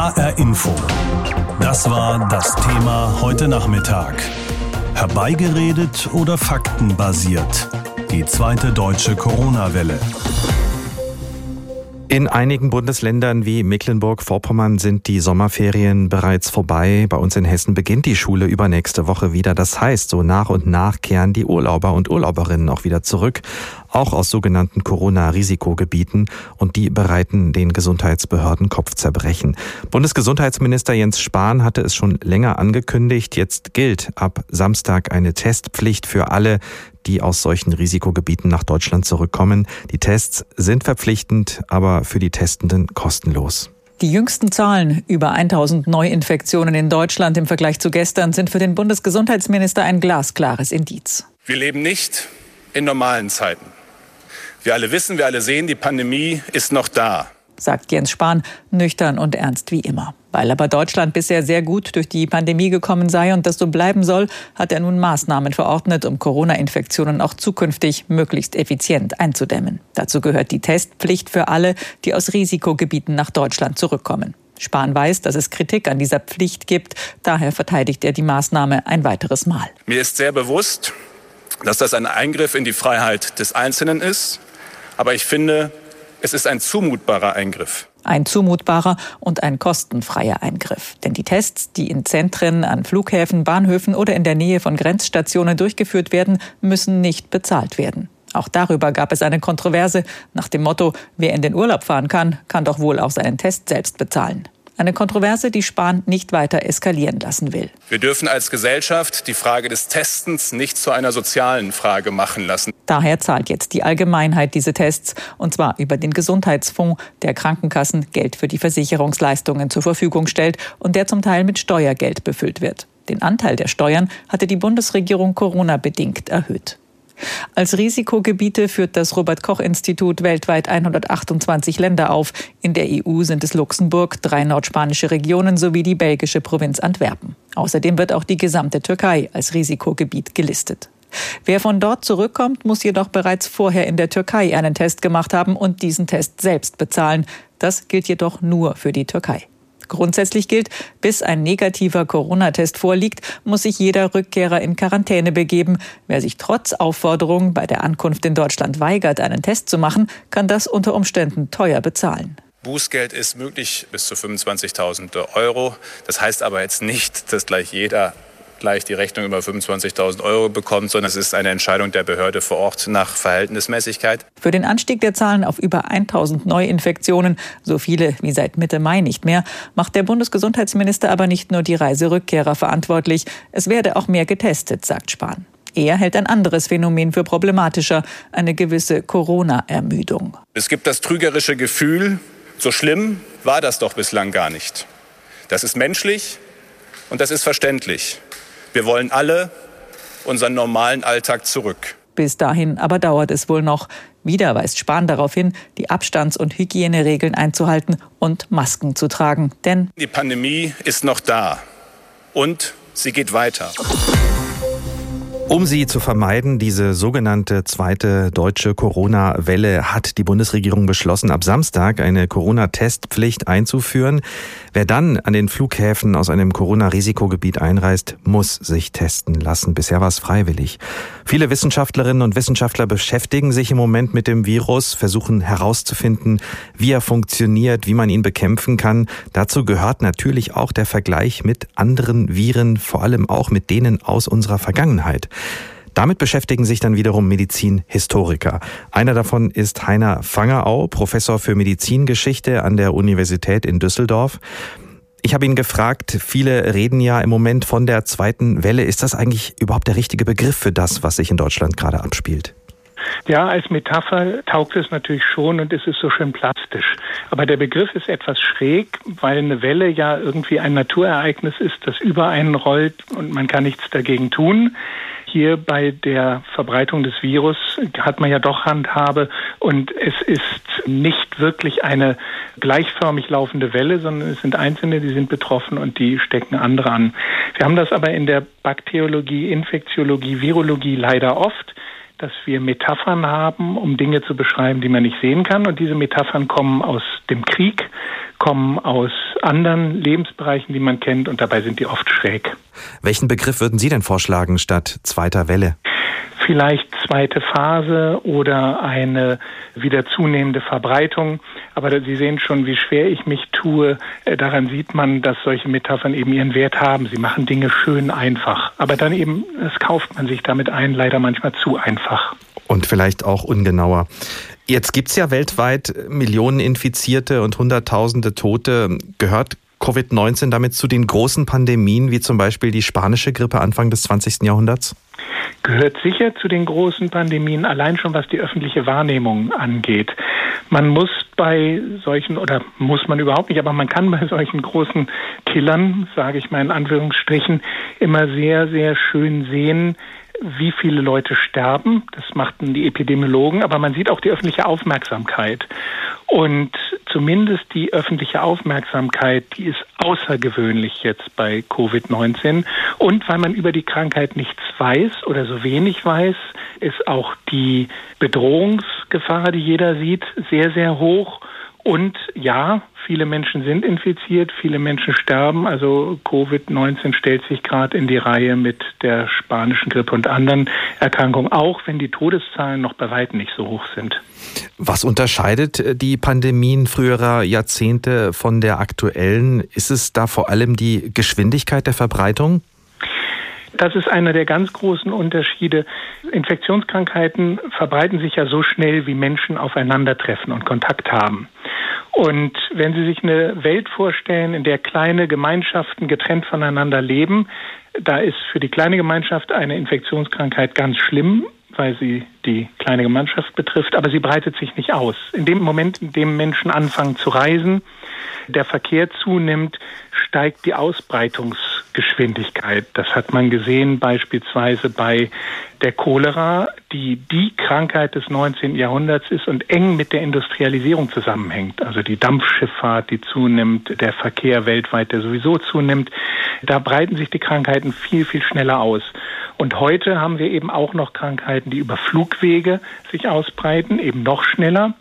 HR Info. Das war das Thema heute Nachmittag. Herbeigeredet oder faktenbasiert? Die zweite deutsche Corona-Welle. In einigen Bundesländern wie Mecklenburg-Vorpommern sind die Sommerferien bereits vorbei. Bei uns in Hessen beginnt die Schule übernächste Woche wieder. Das heißt, so nach und nach kehren die Urlauber und Urlauberinnen auch wieder zurück, auch aus sogenannten Corona-Risikogebieten. Und die bereiten den Gesundheitsbehörden Kopfzerbrechen. Bundesgesundheitsminister Jens Spahn hatte es schon länger angekündigt. Jetzt gilt ab Samstag eine Testpflicht für alle, die aus solchen Risikogebieten nach Deutschland zurückkommen. Die Tests sind verpflichtend, aber für die Testenden kostenlos. Die jüngsten Zahlen über 1000 Neuinfektionen in Deutschland im Vergleich zu gestern sind für den Bundesgesundheitsminister ein glasklares Indiz. Wir leben nicht in normalen Zeiten. Wir alle wissen, wir alle sehen, die Pandemie ist noch da sagt Jens Spahn, nüchtern und ernst wie immer. Weil aber Deutschland bisher sehr gut durch die Pandemie gekommen sei und das so bleiben soll, hat er nun Maßnahmen verordnet, um Corona-Infektionen auch zukünftig möglichst effizient einzudämmen. Dazu gehört die Testpflicht für alle, die aus Risikogebieten nach Deutschland zurückkommen. Spahn weiß, dass es Kritik an dieser Pflicht gibt. Daher verteidigt er die Maßnahme ein weiteres Mal. Mir ist sehr bewusst, dass das ein Eingriff in die Freiheit des Einzelnen ist. Aber ich finde, es ist ein zumutbarer Eingriff. Ein zumutbarer und ein kostenfreier Eingriff. Denn die Tests, die in Zentren, an Flughäfen, Bahnhöfen oder in der Nähe von Grenzstationen durchgeführt werden, müssen nicht bezahlt werden. Auch darüber gab es eine Kontroverse nach dem Motto, wer in den Urlaub fahren kann, kann doch wohl auch seinen Test selbst bezahlen. Eine Kontroverse, die Spahn nicht weiter eskalieren lassen will. Wir dürfen als Gesellschaft die Frage des Testens nicht zu einer sozialen Frage machen lassen. Daher zahlt jetzt die Allgemeinheit diese Tests, und zwar über den Gesundheitsfonds, der Krankenkassen Geld für die Versicherungsleistungen zur Verfügung stellt und der zum Teil mit Steuergeld befüllt wird. Den Anteil der Steuern hatte die Bundesregierung Corona-bedingt erhöht. Als Risikogebiete führt das Robert Koch Institut weltweit 128 Länder auf. In der EU sind es Luxemburg, drei nordspanische Regionen sowie die belgische Provinz Antwerpen. Außerdem wird auch die gesamte Türkei als Risikogebiet gelistet. Wer von dort zurückkommt, muss jedoch bereits vorher in der Türkei einen Test gemacht haben und diesen Test selbst bezahlen. Das gilt jedoch nur für die Türkei. Grundsätzlich gilt, bis ein negativer Corona-Test vorliegt, muss sich jeder Rückkehrer in Quarantäne begeben. Wer sich trotz Aufforderung bei der Ankunft in Deutschland weigert, einen Test zu machen, kann das unter Umständen teuer bezahlen. Bußgeld ist möglich bis zu 25.000 Euro. Das heißt aber jetzt nicht, dass gleich jeder gleich die Rechnung über 25.000 Euro bekommt, sondern es ist eine Entscheidung der Behörde vor Ort nach Verhältnismäßigkeit. Für den Anstieg der Zahlen auf über 1.000 Neuinfektionen, so viele wie seit Mitte Mai nicht mehr, macht der Bundesgesundheitsminister aber nicht nur die Reiserückkehrer verantwortlich. Es werde auch mehr getestet, sagt Spahn. Er hält ein anderes Phänomen für problematischer, eine gewisse Corona-Ermüdung. Es gibt das trügerische Gefühl, so schlimm war das doch bislang gar nicht. Das ist menschlich und das ist verständlich. Wir wollen alle unseren normalen Alltag zurück. Bis dahin aber dauert es wohl noch. Wieder weist Spahn darauf hin, die Abstands- und Hygieneregeln einzuhalten und Masken zu tragen. Denn die Pandemie ist noch da und sie geht weiter. Um sie zu vermeiden, diese sogenannte zweite deutsche Corona-Welle, hat die Bundesregierung beschlossen, ab Samstag eine Corona-Testpflicht einzuführen. Wer dann an den Flughäfen aus einem Corona-Risikogebiet einreist, muss sich testen lassen. Bisher war es freiwillig. Viele Wissenschaftlerinnen und Wissenschaftler beschäftigen sich im Moment mit dem Virus, versuchen herauszufinden, wie er funktioniert, wie man ihn bekämpfen kann. Dazu gehört natürlich auch der Vergleich mit anderen Viren, vor allem auch mit denen aus unserer Vergangenheit. Damit beschäftigen sich dann wiederum Medizinhistoriker. Einer davon ist Heiner Fangerau, Professor für Medizingeschichte an der Universität in Düsseldorf. Ich habe ihn gefragt, viele reden ja im Moment von der zweiten Welle. Ist das eigentlich überhaupt der richtige Begriff für das, was sich in Deutschland gerade abspielt? Ja, als Metapher taugt es natürlich schon und es ist so schön plastisch. Aber der Begriff ist etwas schräg, weil eine Welle ja irgendwie ein Naturereignis ist, das über einen rollt und man kann nichts dagegen tun. Hier bei der Verbreitung des Virus hat man ja doch Handhabe und es ist nicht wirklich eine gleichförmig laufende Welle, sondern es sind Einzelne, die sind betroffen und die stecken andere an. Wir haben das aber in der Bakteriologie, Infektiologie, Virologie leider oft dass wir Metaphern haben, um Dinge zu beschreiben, die man nicht sehen kann. Und diese Metaphern kommen aus dem Krieg, kommen aus anderen Lebensbereichen, die man kennt, und dabei sind die oft schräg. Welchen Begriff würden Sie denn vorschlagen statt zweiter Welle? Vielleicht zweite Phase oder eine wieder zunehmende Verbreitung. Aber Sie sehen schon, wie schwer ich mich tue. Äh, daran sieht man, dass solche Metaphern eben ihren Wert haben. Sie machen Dinge schön einfach. Aber dann eben, das kauft man sich damit ein, leider manchmal zu einfach. Und vielleicht auch ungenauer. Jetzt gibt es ja weltweit Millionen Infizierte und Hunderttausende Tote. Gehört Covid-19 damit zu den großen Pandemien, wie zum Beispiel die spanische Grippe Anfang des 20. Jahrhunderts? gehört sicher zu den großen Pandemien, allein schon was die öffentliche Wahrnehmung angeht. Man muss bei solchen, oder muss man überhaupt nicht, aber man kann bei solchen großen Killern, sage ich mal in Anführungsstrichen, immer sehr, sehr schön sehen, wie viele Leute sterben. Das machten die Epidemiologen, aber man sieht auch die öffentliche Aufmerksamkeit. Und zumindest die öffentliche Aufmerksamkeit, die ist außergewöhnlich jetzt bei Covid-19. Und weil man über die Krankheit nichts weiß oder so wenig weiß, ist auch die Bedrohungsgefahr, die jeder sieht, sehr, sehr hoch. Und ja, viele Menschen sind infiziert, viele Menschen sterben. Also Covid-19 stellt sich gerade in die Reihe mit der spanischen Grippe und anderen Erkrankungen, auch wenn die Todeszahlen noch bei weitem nicht so hoch sind. Was unterscheidet äh, die Pandemien früherer Jahrzehnte von der aktuellen? Ist es da vor allem die Geschwindigkeit der Verbreitung? Das ist einer der ganz großen Unterschiede. Infektionskrankheiten verbreiten sich ja so schnell, wie Menschen aufeinandertreffen und Kontakt haben. Und wenn Sie sich eine Welt vorstellen, in der kleine Gemeinschaften getrennt voneinander leben, da ist für die kleine Gemeinschaft eine Infektionskrankheit ganz schlimm, weil sie die kleine Gemeinschaft betrifft, aber sie breitet sich nicht aus. In dem Moment, in dem Menschen anfangen zu reisen, der Verkehr zunimmt, steigt die Ausbreitungsgeschwindigkeit. Das hat man gesehen beispielsweise bei der Cholera, die die Krankheit des 19. Jahrhunderts ist und eng mit der Industrialisierung zusammenhängt. Also die Dampfschifffahrt, die zunimmt, der Verkehr weltweit, der sowieso zunimmt. Da breiten sich die Krankheiten viel, viel schneller aus. Und heute haben wir eben auch noch Krankheiten, die über Flugwege sich ausbreiten, eben noch schneller.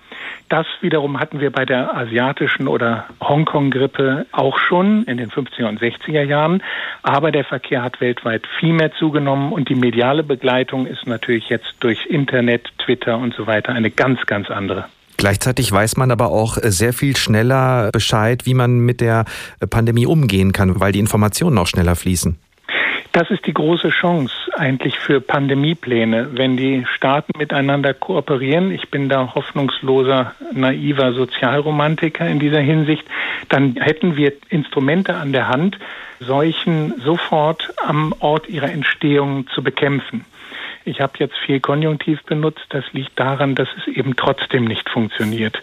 Das wiederum hatten wir bei der asiatischen oder Hongkong-Grippe auch schon in den 50er und 60er Jahren. Aber der Verkehr hat weltweit viel mehr zugenommen und die mediale Begleitung ist natürlich jetzt durch Internet, Twitter und so weiter eine ganz, ganz andere. Gleichzeitig weiß man aber auch sehr viel schneller Bescheid, wie man mit der Pandemie umgehen kann, weil die Informationen auch schneller fließen. Das ist die große Chance eigentlich für Pandemiepläne, wenn die Staaten miteinander kooperieren. Ich bin da hoffnungsloser, naiver Sozialromantiker in dieser Hinsicht. Dann hätten wir Instrumente an der Hand, Seuchen sofort am Ort ihrer Entstehung zu bekämpfen. Ich habe jetzt viel Konjunktiv benutzt. Das liegt daran, dass es eben trotzdem nicht funktioniert.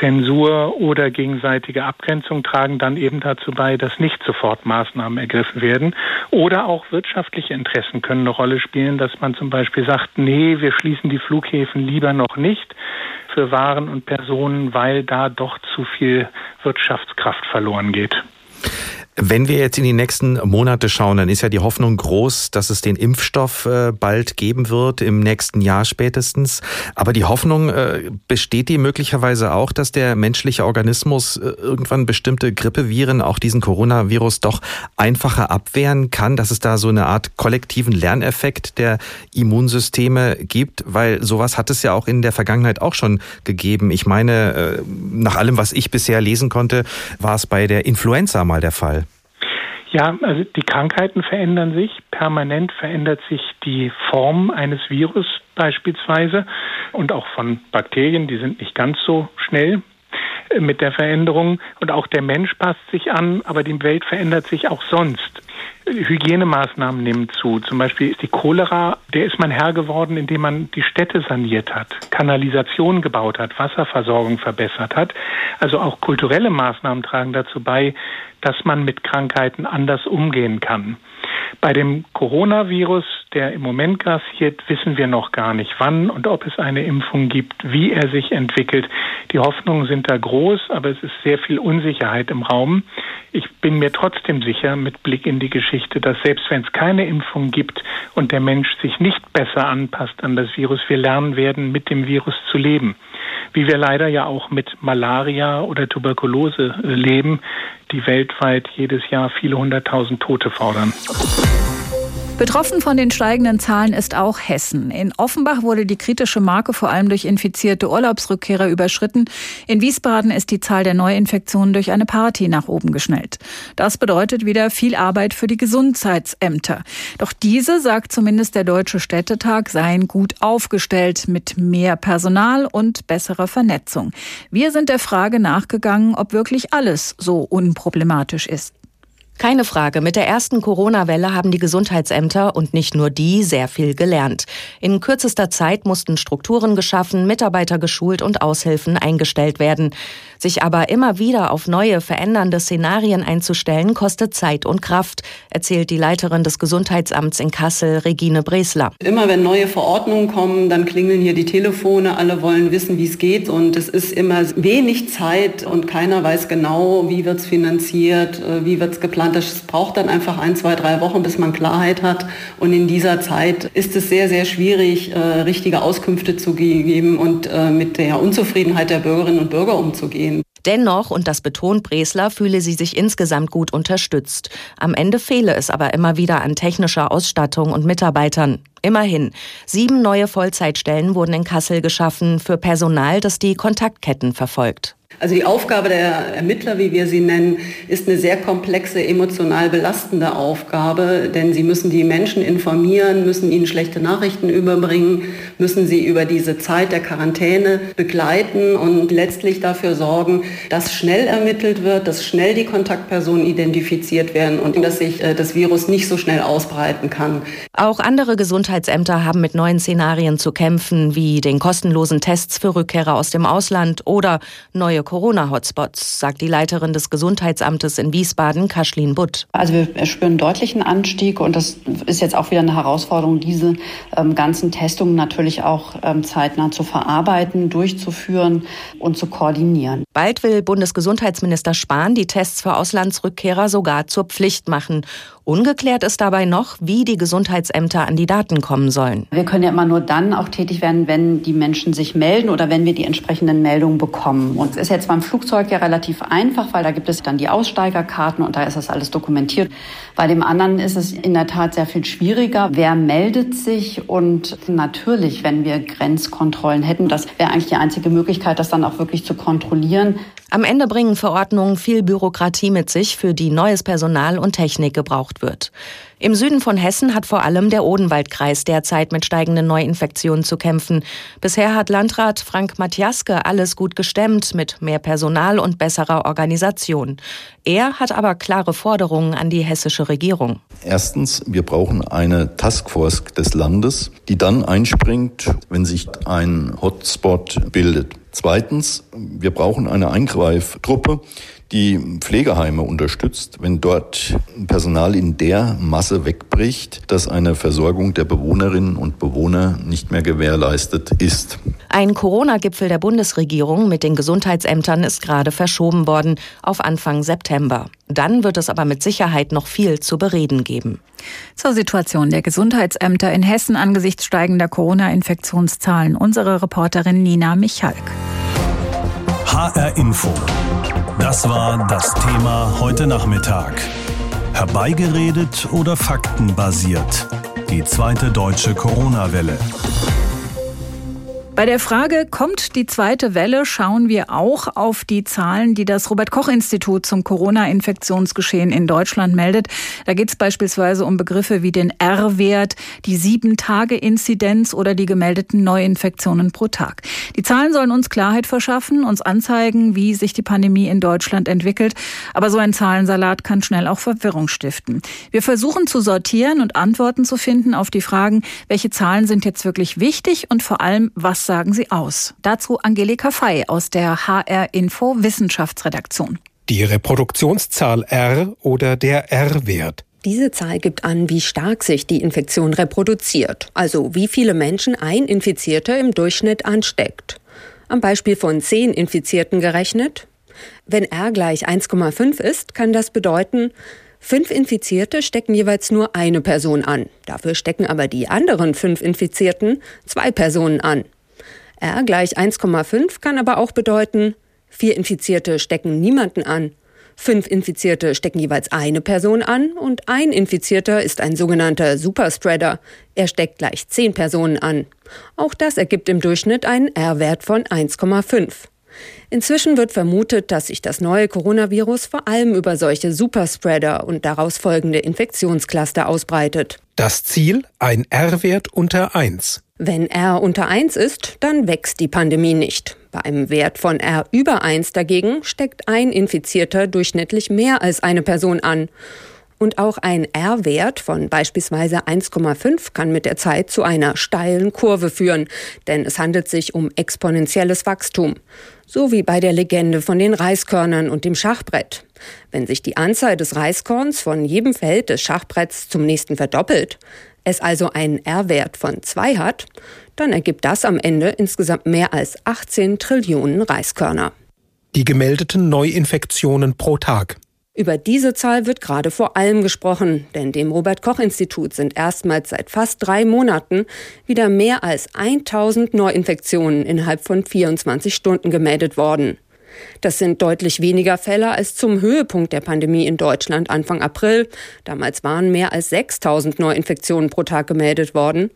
Zensur oder gegenseitige Abgrenzung tragen dann eben dazu bei, dass nicht sofort Maßnahmen ergriffen werden. Oder auch wirtschaftliche Interessen können eine Rolle spielen, dass man zum Beispiel sagt, nee, wir schließen die Flughäfen lieber noch nicht für Waren und Personen, weil da doch zu viel Wirtschaftskraft verloren geht. Wenn wir jetzt in die nächsten Monate schauen, dann ist ja die Hoffnung groß, dass es den Impfstoff äh, bald geben wird, im nächsten Jahr spätestens. Aber die Hoffnung äh, besteht die möglicherweise auch, dass der menschliche Organismus äh, irgendwann bestimmte Grippeviren, auch diesen Coronavirus, doch einfacher abwehren kann, dass es da so eine Art kollektiven Lerneffekt der Immunsysteme gibt, weil sowas hat es ja auch in der Vergangenheit auch schon gegeben. Ich meine, nach allem, was ich bisher lesen konnte, war es bei der Influenza mal der Fall. Ja, also die Krankheiten verändern sich. Permanent verändert sich die Form eines Virus beispielsweise und auch von Bakterien. Die sind nicht ganz so schnell äh, mit der Veränderung. Und auch der Mensch passt sich an, aber die Welt verändert sich auch sonst. Hygienemaßnahmen nehmen zu. Zum Beispiel ist die Cholera, der ist man Herr geworden, indem man die Städte saniert hat, Kanalisation gebaut hat, Wasserversorgung verbessert hat. Also auch kulturelle Maßnahmen tragen dazu bei, dass man mit Krankheiten anders umgehen kann. Bei dem Coronavirus, der im Moment grassiert, wissen wir noch gar nicht, wann und ob es eine Impfung gibt, wie er sich entwickelt. Die Hoffnungen sind da groß, aber es ist sehr viel Unsicherheit im Raum. Ich bin mir trotzdem sicher, mit Blick in die Geschichte, dass selbst wenn es keine Impfung gibt und der Mensch sich nicht besser anpasst an das Virus, wir lernen werden, mit dem Virus zu leben. Wie wir leider ja auch mit Malaria oder Tuberkulose leben, die weltweit jedes Jahr viele hunderttausend Tote fordern. Betroffen von den steigenden Zahlen ist auch Hessen. In Offenbach wurde die kritische Marke vor allem durch infizierte Urlaubsrückkehrer überschritten. In Wiesbaden ist die Zahl der Neuinfektionen durch eine Party nach oben geschnellt. Das bedeutet wieder viel Arbeit für die Gesundheitsämter. Doch diese, sagt zumindest der Deutsche Städtetag, seien gut aufgestellt mit mehr Personal und besserer Vernetzung. Wir sind der Frage nachgegangen, ob wirklich alles so unproblematisch ist. Keine Frage, mit der ersten Corona-Welle haben die Gesundheitsämter und nicht nur die sehr viel gelernt. In kürzester Zeit mussten Strukturen geschaffen, Mitarbeiter geschult und Aushilfen eingestellt werden. Sich aber immer wieder auf neue, verändernde Szenarien einzustellen, kostet Zeit und Kraft, erzählt die Leiterin des Gesundheitsamts in Kassel, Regine Bresler. Immer wenn neue Verordnungen kommen, dann klingeln hier die Telefone, alle wollen wissen, wie es geht und es ist immer wenig Zeit und keiner weiß genau, wie wird es finanziert, äh, wie wird es geplant. Das braucht dann einfach ein, zwei, drei Wochen, bis man Klarheit hat und in dieser Zeit ist es sehr, sehr schwierig, äh, richtige Auskünfte zu geben und äh, mit der Unzufriedenheit der Bürgerinnen und Bürger umzugehen. Dennoch, und das betont Bresler, fühle sie sich insgesamt gut unterstützt. Am Ende fehle es aber immer wieder an technischer Ausstattung und Mitarbeitern. Immerhin, sieben neue Vollzeitstellen wurden in Kassel geschaffen für Personal, das die Kontaktketten verfolgt. Also die Aufgabe der Ermittler, wie wir sie nennen, ist eine sehr komplexe, emotional belastende Aufgabe, denn sie müssen die Menschen informieren, müssen ihnen schlechte Nachrichten überbringen, müssen sie über diese Zeit der Quarantäne begleiten und letztlich dafür sorgen, dass schnell ermittelt wird, dass schnell die Kontaktpersonen identifiziert werden und dass sich äh, das Virus nicht so schnell ausbreiten kann. Auch andere Gesundheitsämter haben mit neuen Szenarien zu kämpfen, wie den kostenlosen Tests für Rückkehrer aus dem Ausland oder neue Corona-Hotspots, sagt die Leiterin des Gesundheitsamtes in Wiesbaden, Kaschlin Butt. Also wir spüren deutlichen Anstieg und das ist jetzt auch wieder eine Herausforderung, diese ähm, ganzen Testungen natürlich auch ähm, zeitnah zu verarbeiten, durchzuführen und zu koordinieren. Bald will Bundesgesundheitsminister Spahn die Tests für Auslandsrückkehrer sogar zur Pflicht machen. Ungeklärt ist dabei noch, wie die Gesundheitsämter an die Daten kommen sollen. Wir können ja immer nur dann auch tätig werden, wenn die Menschen sich melden oder wenn wir die entsprechenden Meldungen bekommen. Und es ist jetzt beim Flugzeug ja relativ einfach, weil da gibt es dann die Aussteigerkarten und da ist das alles dokumentiert. Bei dem anderen ist es in der Tat sehr viel schwieriger. Wer meldet sich? Und natürlich, wenn wir Grenzkontrollen hätten, das wäre eigentlich die einzige Möglichkeit, das dann auch wirklich zu kontrollieren. Am Ende bringen Verordnungen viel Bürokratie mit sich, für die neues Personal und Technik gebraucht wird. Im Süden von Hessen hat vor allem der Odenwaldkreis derzeit mit steigenden Neuinfektionen zu kämpfen. Bisher hat Landrat Frank Matjaske alles gut gestemmt mit mehr Personal und besserer Organisation. Er hat aber klare Forderungen an die hessische Regierung. Erstens, wir brauchen eine Taskforce des Landes, die dann einspringt, wenn sich ein Hotspot bildet. Zweitens, wir brauchen eine Eingreiftruppe, die Pflegeheime unterstützt, wenn dort Personal in der Masse wegbricht, dass eine Versorgung der Bewohnerinnen und Bewohner nicht mehr gewährleistet ist. Ein Corona-Gipfel der Bundesregierung mit den Gesundheitsämtern ist gerade verschoben worden auf Anfang September. Dann wird es aber mit Sicherheit noch viel zu bereden geben. Zur Situation der Gesundheitsämter in Hessen angesichts steigender Corona-Infektionszahlen unsere Reporterin Nina Michalk. HR Info. Das war das Thema heute Nachmittag. Herbeigeredet oder faktenbasiert? Die zweite deutsche Corona-Welle. Bei der Frage, kommt die zweite Welle, schauen wir auch auf die Zahlen, die das Robert Koch Institut zum Corona-Infektionsgeschehen in Deutschland meldet. Da geht es beispielsweise um Begriffe wie den R-Wert, die Sieben-Tage-Inzidenz oder die gemeldeten Neuinfektionen pro Tag. Die Zahlen sollen uns Klarheit verschaffen, uns anzeigen, wie sich die Pandemie in Deutschland entwickelt. Aber so ein Zahlensalat kann schnell auch Verwirrung stiften. Wir versuchen zu sortieren und Antworten zu finden auf die Fragen, welche Zahlen sind jetzt wirklich wichtig und vor allem, was sagen sie aus? Dazu Angelika Fey aus der HR Info Wissenschaftsredaktion. Die Reproduktionszahl R oder der R-Wert. Diese Zahl gibt an, wie stark sich die Infektion reproduziert, also wie viele Menschen ein Infizierter im Durchschnitt ansteckt. Am Beispiel von zehn Infizierten gerechnet. Wenn R gleich 1,5 ist, kann das bedeuten, fünf Infizierte stecken jeweils nur eine Person an. Dafür stecken aber die anderen fünf Infizierten zwei Personen an. R gleich 1,5 kann aber auch bedeuten, vier Infizierte stecken niemanden an Fünf Infizierte stecken jeweils eine Person an und ein Infizierter ist ein sogenannter Superspreader. Er steckt gleich zehn Personen an. Auch das ergibt im Durchschnitt einen R-Wert von 1,5. Inzwischen wird vermutet, dass sich das neue Coronavirus vor allem über solche Superspreader und daraus folgende Infektionscluster ausbreitet. Das Ziel ein R-Wert unter 1. Wenn R unter 1 ist, dann wächst die Pandemie nicht. Bei einem Wert von R über 1 dagegen steckt ein Infizierter durchschnittlich mehr als eine Person an. Und auch ein R-Wert von beispielsweise 1,5 kann mit der Zeit zu einer steilen Kurve führen, denn es handelt sich um exponentielles Wachstum. So wie bei der Legende von den Reiskörnern und dem Schachbrett. Wenn sich die Anzahl des Reiskorns von jedem Feld des Schachbretts zum nächsten verdoppelt, es also einen R-Wert von 2 hat, dann ergibt das am Ende insgesamt mehr als 18 Trillionen Reiskörner. Die gemeldeten Neuinfektionen pro Tag. Über diese Zahl wird gerade vor allem gesprochen, denn dem Robert Koch Institut sind erstmals seit fast drei Monaten wieder mehr als 1000 Neuinfektionen innerhalb von 24 Stunden gemeldet worden. Das sind deutlich weniger Fälle als zum Höhepunkt der Pandemie in Deutschland Anfang April. Damals waren mehr als 6000 Neuinfektionen pro Tag gemeldet worden.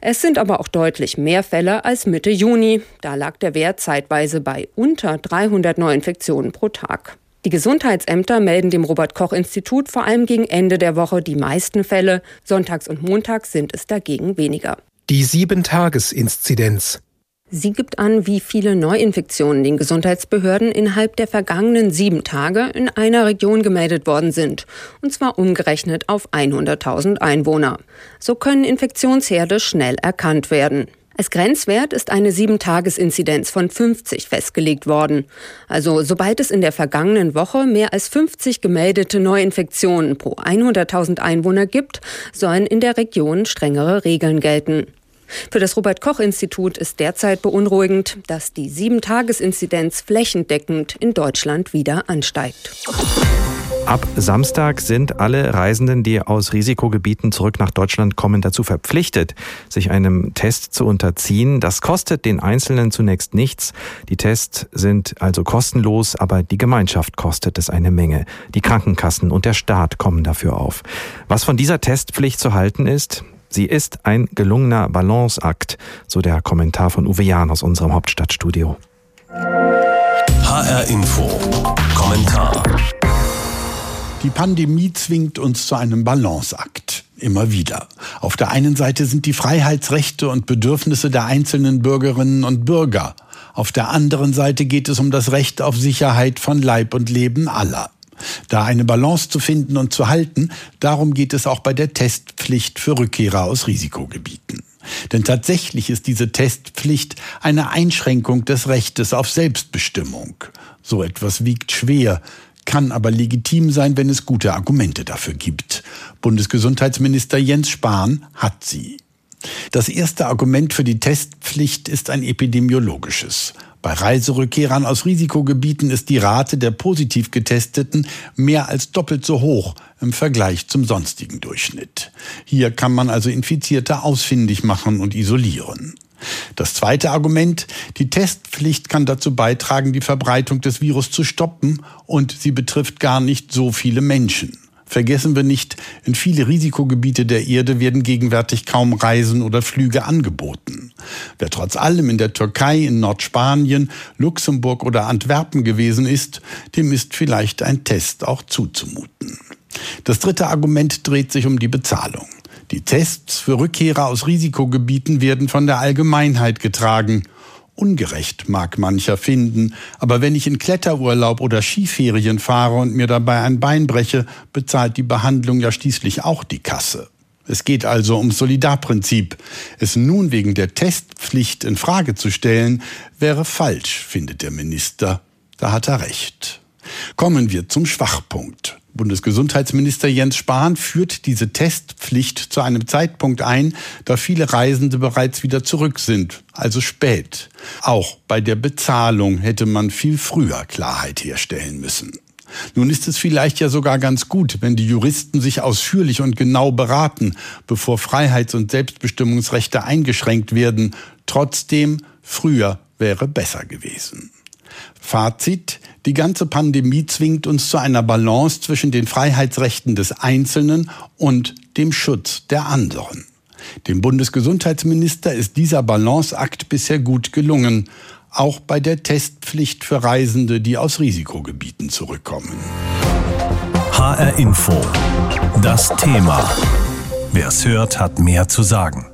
Es sind aber auch deutlich mehr Fälle als Mitte Juni. Da lag der Wert zeitweise bei unter 300 Neuinfektionen pro Tag. Die Gesundheitsämter melden dem Robert Koch Institut vor allem gegen Ende der Woche die meisten Fälle. Sonntags und montags sind es dagegen weniger. Die Sieben-Tages-Inzidenz. Sie gibt an, wie viele Neuinfektionen den Gesundheitsbehörden innerhalb der vergangenen sieben Tage in einer Region gemeldet worden sind, und zwar umgerechnet auf 100.000 Einwohner. So können Infektionsherde schnell erkannt werden. Als Grenzwert ist eine Sieben-Tages-Inzidenz von 50 festgelegt worden. Also sobald es in der vergangenen Woche mehr als 50 gemeldete Neuinfektionen pro 100.000 Einwohner gibt, sollen in der Region strengere Regeln gelten. Für das Robert Koch Institut ist derzeit beunruhigend, dass die Sieben-Tages-Inzidenz flächendeckend in Deutschland wieder ansteigt. Ab Samstag sind alle Reisenden, die aus Risikogebieten zurück nach Deutschland kommen, dazu verpflichtet, sich einem Test zu unterziehen. Das kostet den Einzelnen zunächst nichts. Die Tests sind also kostenlos, aber die Gemeinschaft kostet es eine Menge. Die Krankenkassen und der Staat kommen dafür auf. Was von dieser Testpflicht zu halten ist, Sie ist ein gelungener Balanceakt, so der Kommentar von Uwe Jahn aus unserem Hauptstadtstudio. HR Info. Kommentar. Die Pandemie zwingt uns zu einem Balanceakt. Immer wieder. Auf der einen Seite sind die Freiheitsrechte und Bedürfnisse der einzelnen Bürgerinnen und Bürger. Auf der anderen Seite geht es um das Recht auf Sicherheit von Leib und Leben aller. Da eine Balance zu finden und zu halten, darum geht es auch bei der Testpflicht für Rückkehrer aus Risikogebieten. Denn tatsächlich ist diese Testpflicht eine Einschränkung des Rechtes auf Selbstbestimmung. So etwas wiegt schwer, kann aber legitim sein, wenn es gute Argumente dafür gibt. Bundesgesundheitsminister Jens Spahn hat sie. Das erste Argument für die Testpflicht ist ein epidemiologisches. Bei Reiserückkehrern aus Risikogebieten ist die Rate der positiv Getesteten mehr als doppelt so hoch im Vergleich zum sonstigen Durchschnitt. Hier kann man also Infizierte ausfindig machen und isolieren. Das zweite Argument, die Testpflicht kann dazu beitragen, die Verbreitung des Virus zu stoppen und sie betrifft gar nicht so viele Menschen. Vergessen wir nicht, in viele Risikogebiete der Erde werden gegenwärtig kaum Reisen oder Flüge angeboten. Wer trotz allem in der Türkei, in Nordspanien, Luxemburg oder Antwerpen gewesen ist, dem ist vielleicht ein Test auch zuzumuten. Das dritte Argument dreht sich um die Bezahlung. Die Tests für Rückkehrer aus Risikogebieten werden von der Allgemeinheit getragen Ungerecht mag mancher finden, aber wenn ich in Kletterurlaub oder Skiferien fahre und mir dabei ein Bein breche, bezahlt die Behandlung ja schließlich auch die Kasse. Es geht also ums Solidarprinzip. Es nun wegen der Testpflicht in Frage zu stellen, wäre falsch, findet der Minister. Da hat er recht. Kommen wir zum Schwachpunkt. Bundesgesundheitsminister Jens Spahn führt diese Testpflicht zu einem Zeitpunkt ein, da viele Reisende bereits wieder zurück sind, also spät. Auch bei der Bezahlung hätte man viel früher Klarheit herstellen müssen. Nun ist es vielleicht ja sogar ganz gut, wenn die Juristen sich ausführlich und genau beraten, bevor Freiheits- und Selbstbestimmungsrechte eingeschränkt werden. Trotzdem, früher wäre besser gewesen. Fazit, die ganze Pandemie zwingt uns zu einer Balance zwischen den Freiheitsrechten des Einzelnen und dem Schutz der anderen. Dem Bundesgesundheitsminister ist dieser Balanceakt bisher gut gelungen, auch bei der Testpflicht für Reisende, die aus Risikogebieten zurückkommen. HR Info. Das Thema. Wer es hört, hat mehr zu sagen.